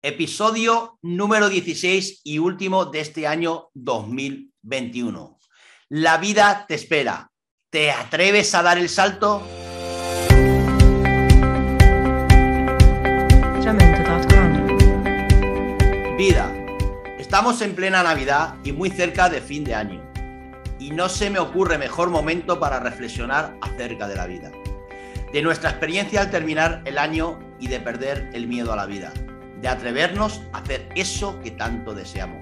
Episodio número 16 y último de este año 2021. La vida te espera. ¿Te atreves a dar el salto? Vida. Estamos en plena Navidad y muy cerca de fin de año. Y no se me ocurre mejor momento para reflexionar acerca de la vida. De nuestra experiencia al terminar el año y de perder el miedo a la vida de atrevernos a hacer eso que tanto deseamos.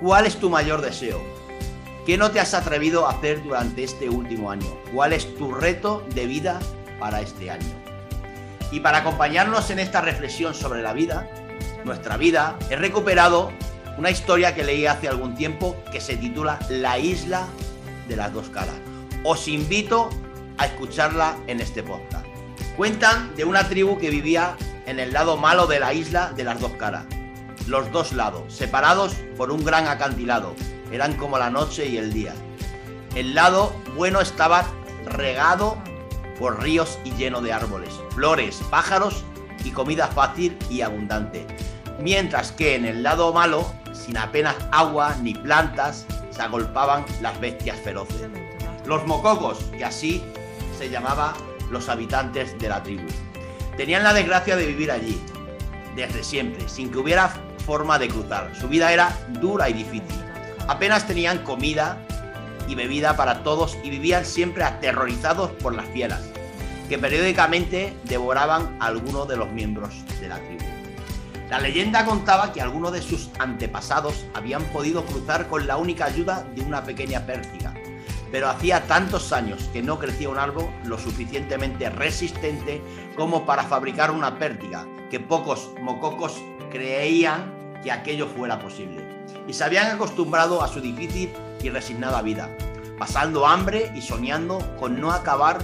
¿Cuál es tu mayor deseo? ¿Qué no te has atrevido a hacer durante este último año? ¿Cuál es tu reto de vida para este año? Y para acompañarnos en esta reflexión sobre la vida, nuestra vida, he recuperado una historia que leí hace algún tiempo que se titula La isla de las dos caras. Os invito a escucharla en este podcast. Cuentan de una tribu que vivía en el lado malo de la isla de las dos caras. Los dos lados, separados por un gran acantilado, eran como la noche y el día. El lado bueno estaba regado por ríos y lleno de árboles, flores, pájaros y comida fácil y abundante. Mientras que en el lado malo, sin apenas agua ni plantas, se agolpaban las bestias feroces. Los mococos, que así se llamaba los habitantes de la tribu. Tenían la desgracia de vivir allí, desde siempre, sin que hubiera forma de cruzar. Su vida era dura y difícil. Apenas tenían comida y bebida para todos y vivían siempre aterrorizados por las fieras, que periódicamente devoraban a algunos de los miembros de la tribu. La leyenda contaba que algunos de sus antepasados habían podido cruzar con la única ayuda de una pequeña pértiga, pero hacía tantos años que no crecía un árbol lo suficientemente resistente como para fabricar una pértiga, que pocos mococos creían que aquello fuera posible. Y se habían acostumbrado a su difícil y resignada vida, pasando hambre y soñando con no acabar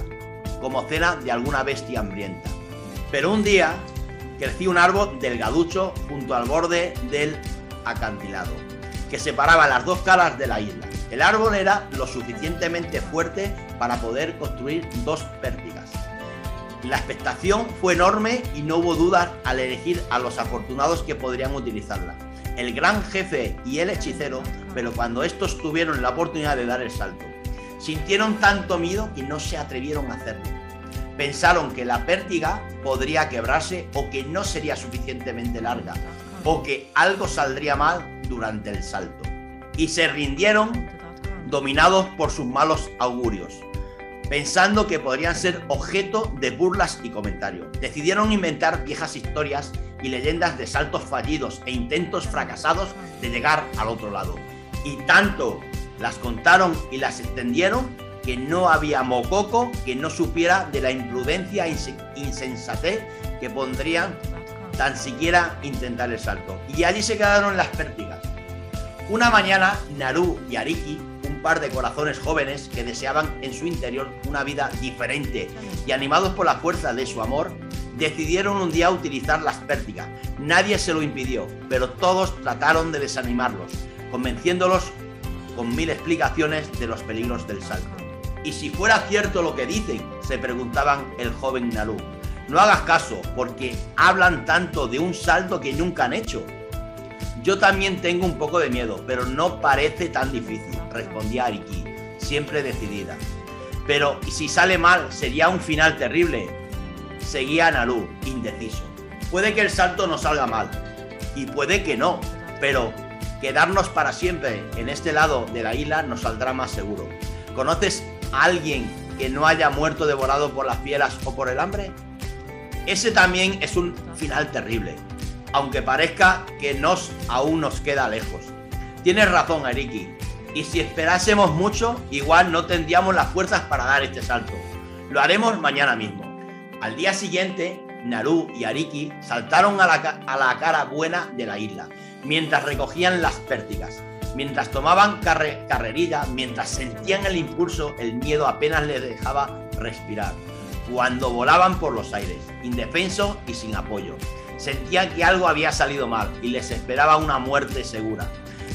como cena de alguna bestia hambrienta. Pero un día creció un árbol delgaducho junto al borde del acantilado, que separaba las dos caras de la isla. El árbol era lo suficientemente fuerte para poder construir dos pértigas. La expectación fue enorme y no hubo dudas al elegir a los afortunados que podrían utilizarla. El gran jefe y el hechicero, pero cuando estos tuvieron la oportunidad de dar el salto, sintieron tanto miedo que no se atrevieron a hacerlo. Pensaron que la pértiga podría quebrarse o que no sería suficientemente larga o que algo saldría mal durante el salto. Y se rindieron dominados por sus malos augurios, pensando que podrían ser objeto de burlas y comentarios. Decidieron inventar viejas historias y leyendas de saltos fallidos e intentos fracasados de llegar al otro lado. Y tanto las contaron y las extendieron que no había mococo que no supiera de la imprudencia e insensatez que pondrían tan siquiera intentar el salto. Y allí se quedaron las pértigas. Una mañana, Naru y Ariki par de corazones jóvenes que deseaban en su interior una vida diferente y animados por la fuerza de su amor, decidieron un día utilizar las pértigas. Nadie se lo impidió, pero todos trataron de desanimarlos, convenciéndolos con mil explicaciones de los peligros del salto. ¿Y si fuera cierto lo que dicen? se preguntaban el joven Naru. No hagas caso, porque hablan tanto de un salto que nunca han hecho. Yo también tengo un poco de miedo, pero no parece tan difícil, respondía Ariki, siempre decidida. Pero ¿y si sale mal? Sería un final terrible. Seguía Naru, indeciso. Puede que el salto no salga mal, y puede que no, pero quedarnos para siempre en este lado de la isla nos saldrá más seguro. ¿Conoces a alguien que no haya muerto devorado por las fieras o por el hambre? Ese también es un final terrible aunque parezca que nos aún nos queda lejos. Tienes razón, Ariki. Y si esperásemos mucho, igual no tendríamos las fuerzas para dar este salto. Lo haremos mañana mismo. Al día siguiente, Naru y Ariki saltaron a la, cara buena de la isla, mientras recogían las pértigas. Mientras tomaban carrerilla, mientras sentían el impulso, el miedo apenas les dejaba respirar. Cuando volaban por los aires, indefensos y sin apoyo sentían que algo había salido mal y les esperaba una muerte segura.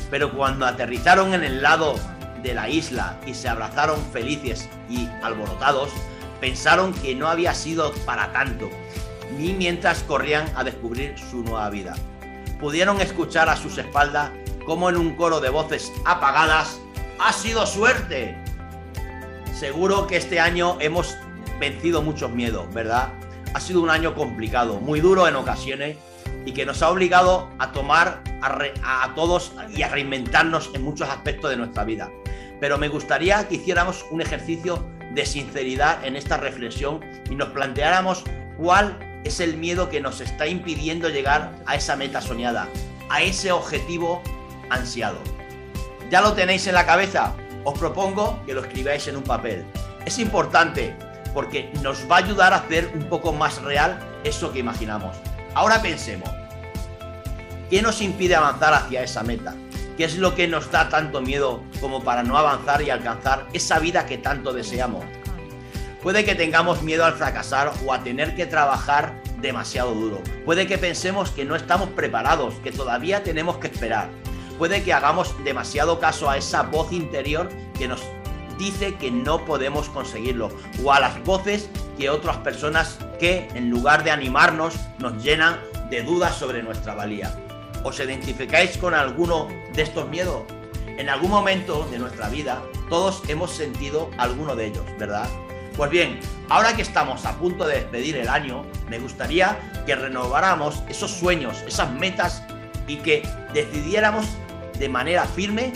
Pero cuando aterrizaron en el lado de la isla y se abrazaron felices y alborotados, pensaron que no había sido para tanto, ni mientras corrían a descubrir su nueva vida. pudieron escuchar a sus espaldas como en un coro de voces apagadas, ha sido suerte. Seguro que este año hemos vencido muchos miedos, ¿verdad? Ha sido un año complicado, muy duro en ocasiones y que nos ha obligado a tomar a, todos y a reinventarnos en muchos aspectos de nuestra vida. Pero me gustaría que hiciéramos un ejercicio de sinceridad en esta reflexión y nos planteáramos cuál es el miedo que nos está impidiendo llegar a esa meta soñada, a ese objetivo ansiado. ¿Ya lo tenéis en la cabeza? Os propongo que lo escribáis en un papel. Es importante porque nos va a ayudar a hacer un poco más real eso que imaginamos. Ahora pensemos, ¿qué nos impide avanzar hacia esa meta? ¿Qué es lo que nos da tanto miedo como para no avanzar y alcanzar esa vida que tanto deseamos? Puede que tengamos miedo al fracasar o a tener que trabajar demasiado duro. Puede que pensemos que no estamos preparados, que todavía tenemos que esperar. Puede que hagamos demasiado caso a esa voz interior que nos dice que no podemos conseguirlo o a las voces que otras personas que en lugar de animarnos nos llenan de dudas sobre nuestra valía. ¿Os identificáis con alguno de estos miedos? En algún momento de nuestra vida todos hemos sentido alguno de ellos, ¿verdad? Pues bien, ahora que estamos a punto de despedir el año, me gustaría que renováramos esos sueños, esas metas y que decidiéramos de manera firme,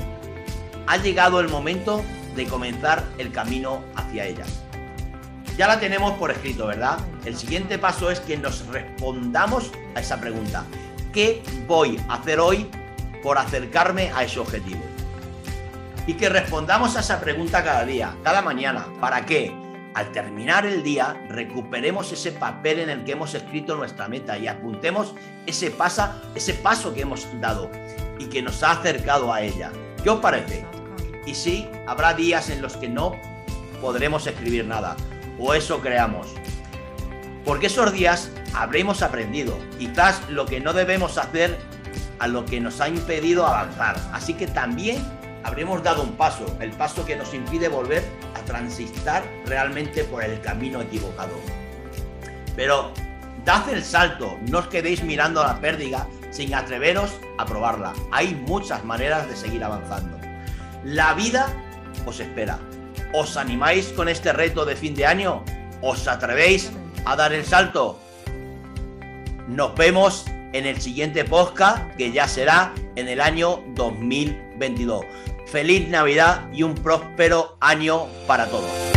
ha llegado el momento de comenzar el camino hacia ellas. Ya la tenemos por escrito, ¿verdad? El siguiente paso es que nos respondamos a esa pregunta. ¿Qué voy a hacer hoy por acercarme a ese objetivo? Y que respondamos a esa pregunta cada día, cada mañana. ¿Para qué? Al terminar el día, recuperemos ese papel en el que hemos escrito nuestra meta y apuntemos ese, pasa, ese paso que hemos dado y que nos ha acercado a ella. ¿Qué os parece? Y sí, habrá días en los que no podremos escribir nada, o eso creamos. Porque esos días habremos aprendido, quizás lo que no debemos hacer a lo que nos ha impedido avanzar. Así que también habremos dado un paso, el paso que nos impide volver a transitar realmente por el camino equivocado. Pero dad el salto, no os quedéis mirando a la pérdida sin atreveros a probarla. Hay muchas maneras de seguir avanzando. La vida os espera. ¿Os animáis con este reto de fin de año? ¿Os atrevéis a dar el salto? Nos vemos en el siguiente podcast que ya será en el año 2022. Feliz Navidad y un próspero año para todos.